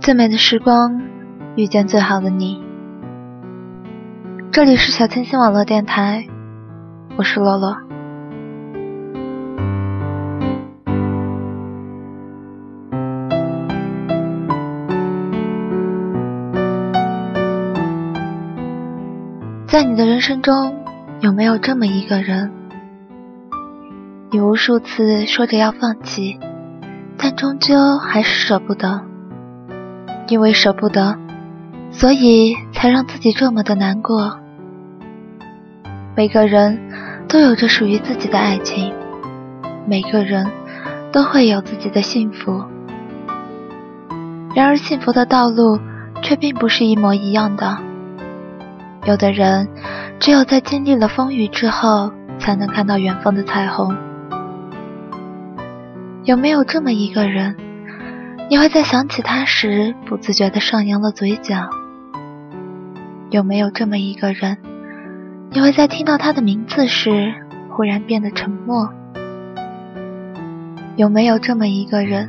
最美的时光，遇见最好的你。这里是小清新网络电台，我是洛洛。在你的人生中，有没有这么一个人？你无数次说着要放弃，但终究还是舍不得。因为舍不得，所以才让自己这么的难过。每个人都有着属于自己的爱情，每个人都会有自己的幸福。然而，幸福的道路却并不是一模一样的。有的人只有在经历了风雨之后，才能看到远方的彩虹。有没有这么一个人？你会在想起他时不自觉地上扬了嘴角。有没有这么一个人？你会在听到他的名字时忽然变得沉默。有没有这么一个人？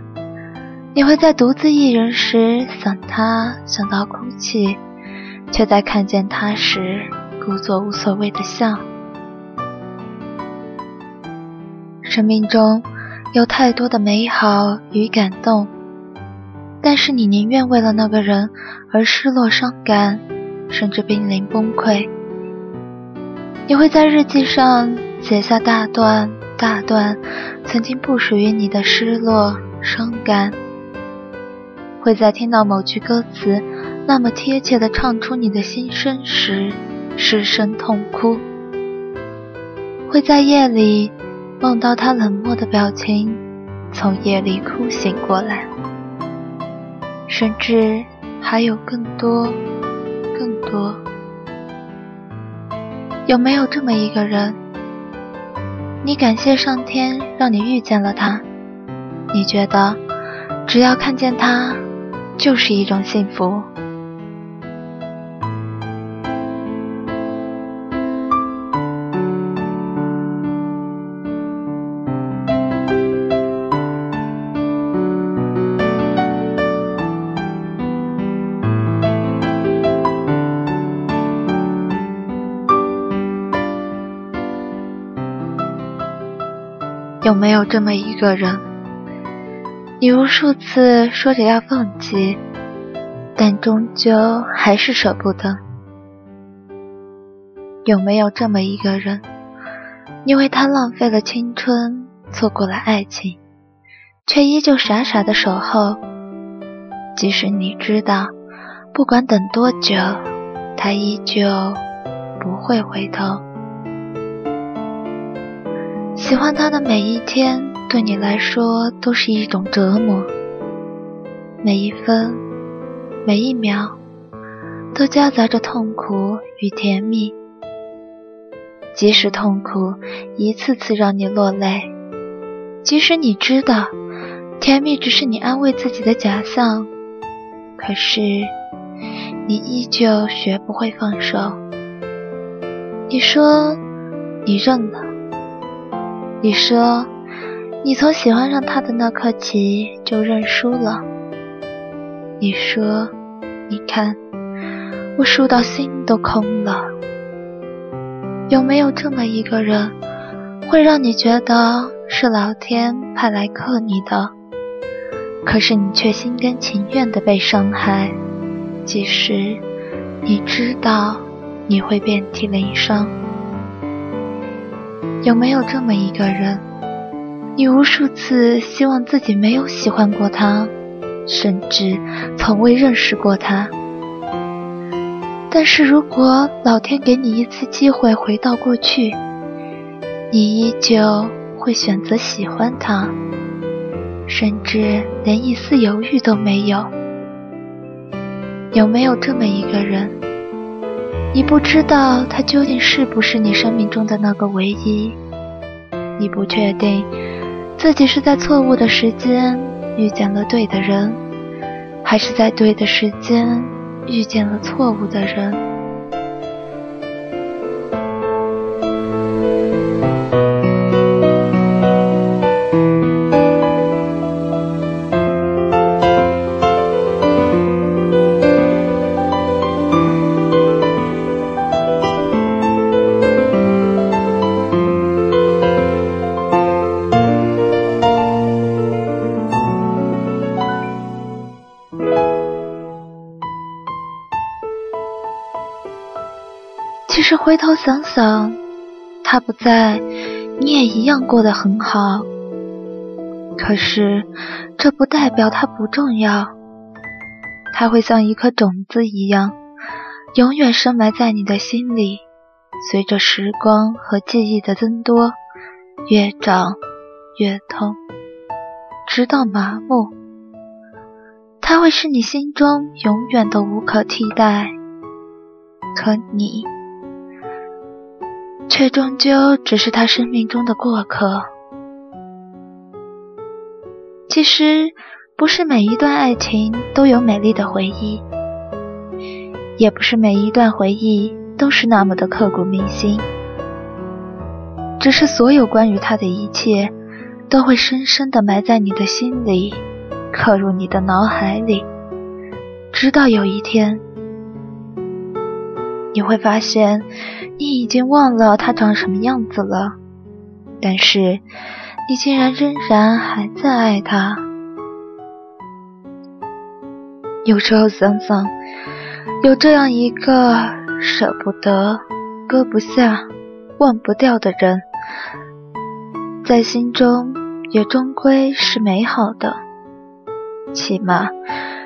你会在独自一人时想他想到哭泣，却在看见他时故作无所谓的笑。生命中有太多的美好与感动。但是你宁愿为了那个人而失落、伤感，甚至濒临崩溃。你会在日记上写下大段大段曾经不属于你的失落、伤感，会在听到某句歌词那么贴切地唱出你的心声时失声痛哭，会在夜里梦到他冷漠的表情，从夜里哭醒过来。甚至还有更多、更多。有没有这么一个人？你感谢上天让你遇见了他，你觉得只要看见他，就是一种幸福。有没有这么一个人？你无数次说着要放弃，但终究还是舍不得。有没有这么一个人？因为他浪费了青春，错过了爱情，却依旧傻傻的守候。即使你知道，不管等多久，他依旧不会回头。喜欢他的每一天，对你来说都是一种折磨。每一分，每一秒，都夹杂着痛苦与甜蜜。即使痛苦一次次让你落泪，即使你知道甜蜜只是你安慰自己的假象，可是你依旧学不会放手。你说，你认了。你说，你从喜欢上他的那刻起就认输了。你说，你看，我输到心都空了。有没有这么一个人，会让你觉得是老天派来克你的？可是你却心甘情愿的被伤害，即使你知道你会遍体鳞伤。有没有这么一个人？你无数次希望自己没有喜欢过他，甚至从未认识过他。但是如果老天给你一次机会回到过去，你依旧会选择喜欢他，甚至连一丝犹豫都没有。有没有这么一个人？你不知道他究竟是不是你生命中的那个唯一，你不确定自己是在错误的时间遇见了对的人，还是在对的时间遇见了错误的人。是回头想想，他不在，你也一样过得很好。可是，这不代表他不重要。他会像一颗种子一样，永远深埋在你的心里，随着时光和记忆的增多，越长越痛，直到麻木。他会是你心中永远都无可替代，可你，却终究只是他生命中的过客。其实，不是每一段爱情都有美丽的回忆，也不是每一段回忆都是那么的刻骨铭心。只是所有关于他的一切，都会深深的埋在你的心里，刻入你的脑海里，直到有一天，你会发现，你已经忘了他长什么样子了，但是。你竟然仍然还在爱他。有时候想想，有这样一个舍不得、割不下、忘不掉的人，在心中也终归是美好的。起码，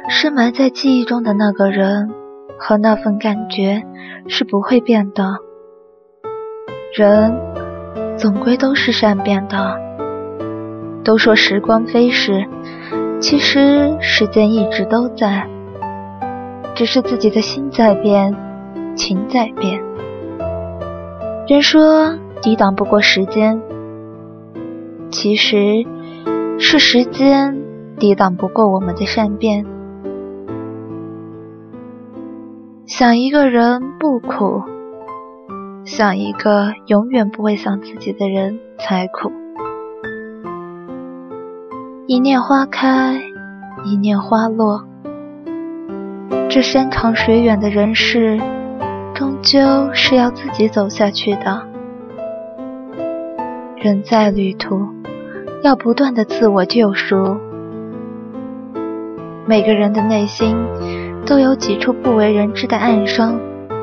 深埋在记忆中的那个人和那份感觉是不会变的。人总归都是善变的。都说时光飞逝，其实时间一直都在，只是自己的心在变，情在变。人说抵挡不过时间，其实是时间抵挡不过我们的善变。想一个人不苦，想一个永远不会想自己的人才苦。一念花开，一念花落。这山长水远的人世，终究是要自己走下去的。人在旅途，要不断的自我救赎。每个人的内心，都有几处不为人知的暗伤，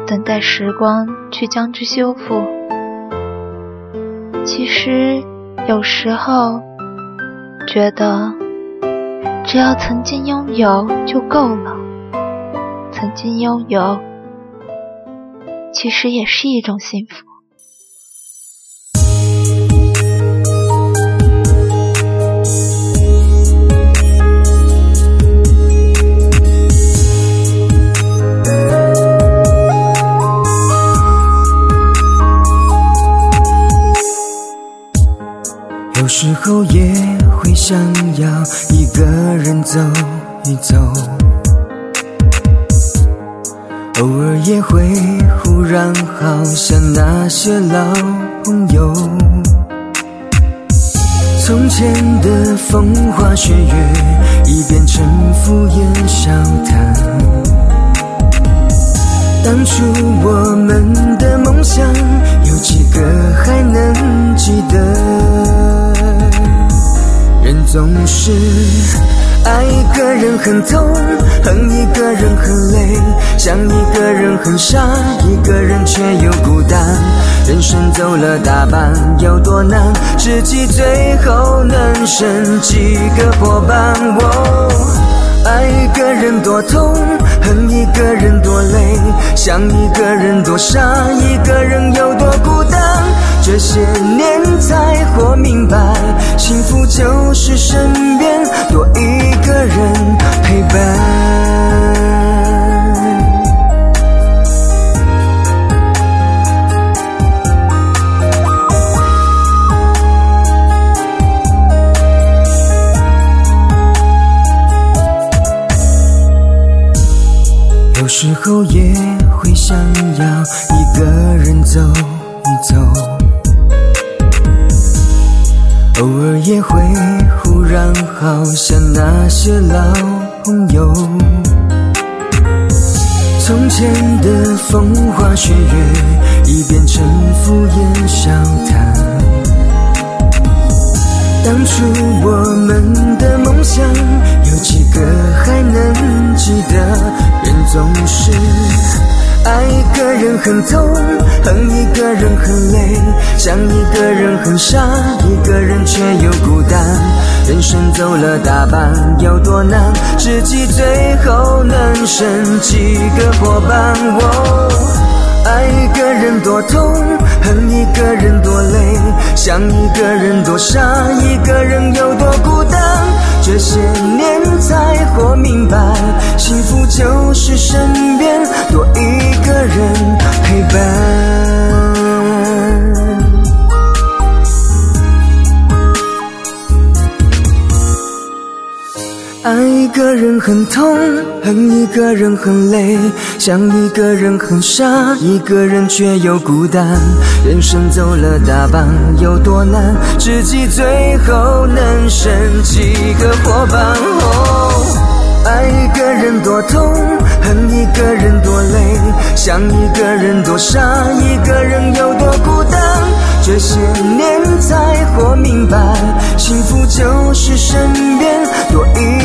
等待时光去将之修复。其实，有时候。觉得只要曾经拥有就够了，曾经拥有其实也是一种幸福。时候也。会想要一个人走一走，偶尔也会忽然好想那些老朋友。从前的风花雪月已变成敷衍笑谈，当初我们的梦想有几个还能记得？人总是爱一个人很痛，恨一个人很累，想一个人很傻，一个人却又孤单。人生走了大半，有多难？知己最后能剩几个伙伴？爱一个人多痛，恨一个人多累，想一个人多傻，一个人有多孤单？这些年才活明白，幸福就是身边多一个人陪伴。好像那些老朋友，从前的风花雪月已变成敷衍笑谈。当初我们的梦想有几个还能记得？人总是爱一个人很痛。恨一个人很累，想一个人很傻，一个人却又孤单。人生走了大半，有多难？知己最后能剩几个伙伴？爱一个人多痛，恨一个人多累，想一个人多傻，一个人有多孤单？这些年才活明白，幸福就是身边多一个人陪伴。爱一个人很痛，恨一个人很累，想一个人很傻，一个人却又孤单。人生走了大半，有多难？知己最后能剩几个伙伴？爱一个人多痛，恨一个人多累，想一个人多傻，一个人有多孤单？这些年才活明白，幸福就是身边多一。